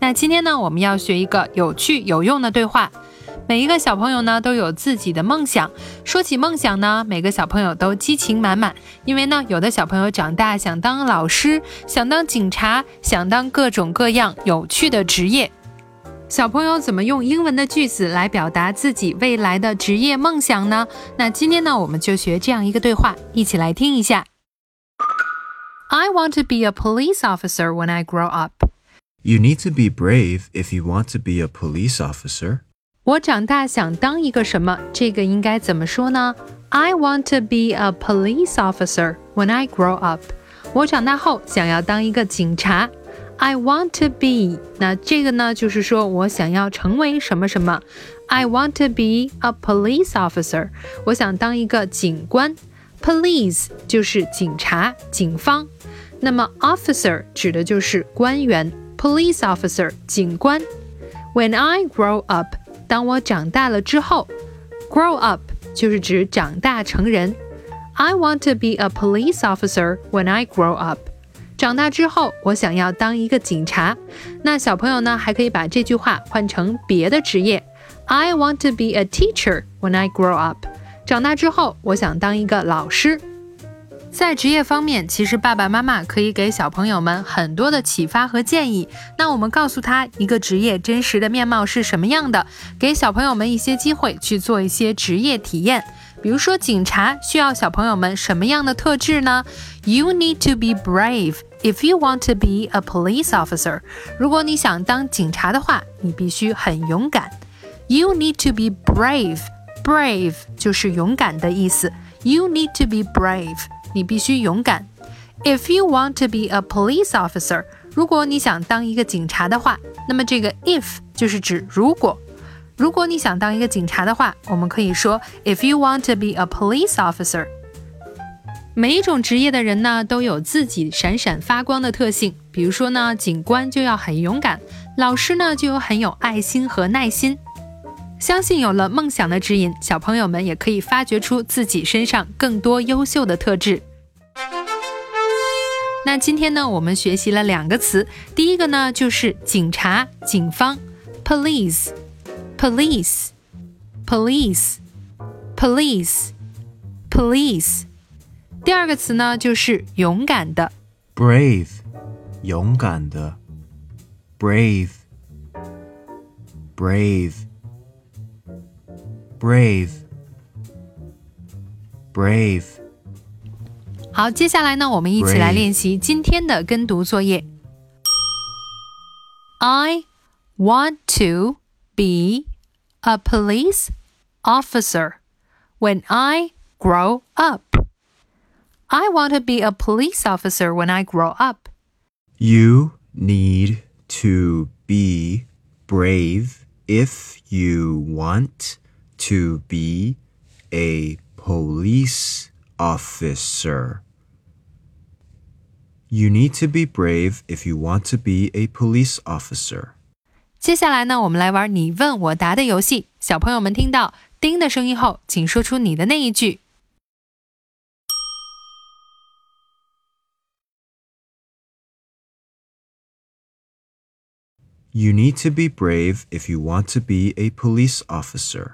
那今天呢，我们要学一个有趣有用的对话。每一个小朋友呢都有自己的梦想。说起梦想呢，每个小朋友都激情满满，因为呢，有的小朋友长大想当老师，想当警察，想当各种各样有趣的职业。小朋友怎么用英文的句子来表达自己未来的职业梦想呢？那今天呢，我们就学这样一个对话，一起来听一下。I want to be a police officer when I grow up. You need to be brave if you want to be a police officer. 我长大想当一个什么？这个应该怎么说呢？I want to be a police officer when I grow up. 我长大后想要当一个警察。I want to be，那这个呢，就是说我想要成为什么什么。I want to be a police officer，我想当一个警官。Police 就是警察、警方，那么 officer 指的就是官员。 Police officer 警官。When I grow up，当我长大了之后，grow up 就是指长大成人。I want to be a police officer when I grow up。长大之后，我想要当一个警察。那小朋友呢，还可以把这句话换成别的职业。I want to be a teacher when I grow up。长大之后，我想当一个老师。在职业方面，其实爸爸妈妈可以给小朋友们很多的启发和建议。那我们告诉他一个职业真实的面貌是什么样的，给小朋友们一些机会去做一些职业体验。比如说，警察需要小朋友们什么样的特质呢？You need to be brave if you want to be a police officer。如果你想当警察的话，你必须很勇敢。You need to be brave。Brave 就是勇敢的意思。You need to be brave。你必须勇敢。If you want to be a police officer，如果你想当一个警察的话，那么这个 if 就是指如果。如果你想当一个警察的话，我们可以说 If you want to be a police officer。每一种职业的人呢，都有自己闪闪发光的特性。比如说呢，警官就要很勇敢，老师呢就有很有爱心和耐心。相信有了梦想的指引，小朋友们也可以发掘出自己身上更多优秀的特质。那今天呢，我们学习了两个词，第一个呢就是警察、警方，police。police, police, police, police。第二个词呢，就是勇敢的，brave，勇敢的，brave, brave, brave, brave。好，接下来呢，我们一起来练习今天的跟读作业。I want to be a police officer when I grow up. I want to be a police officer when I grow up. You need to be brave if you want to be a police officer. You need to be brave if you want to be a police officer. 接下来呢，我们来玩你问我答的游戏。小朋友们听到“叮”的声音后，请说出你的那一句。You need to be brave if you want to be a police officer.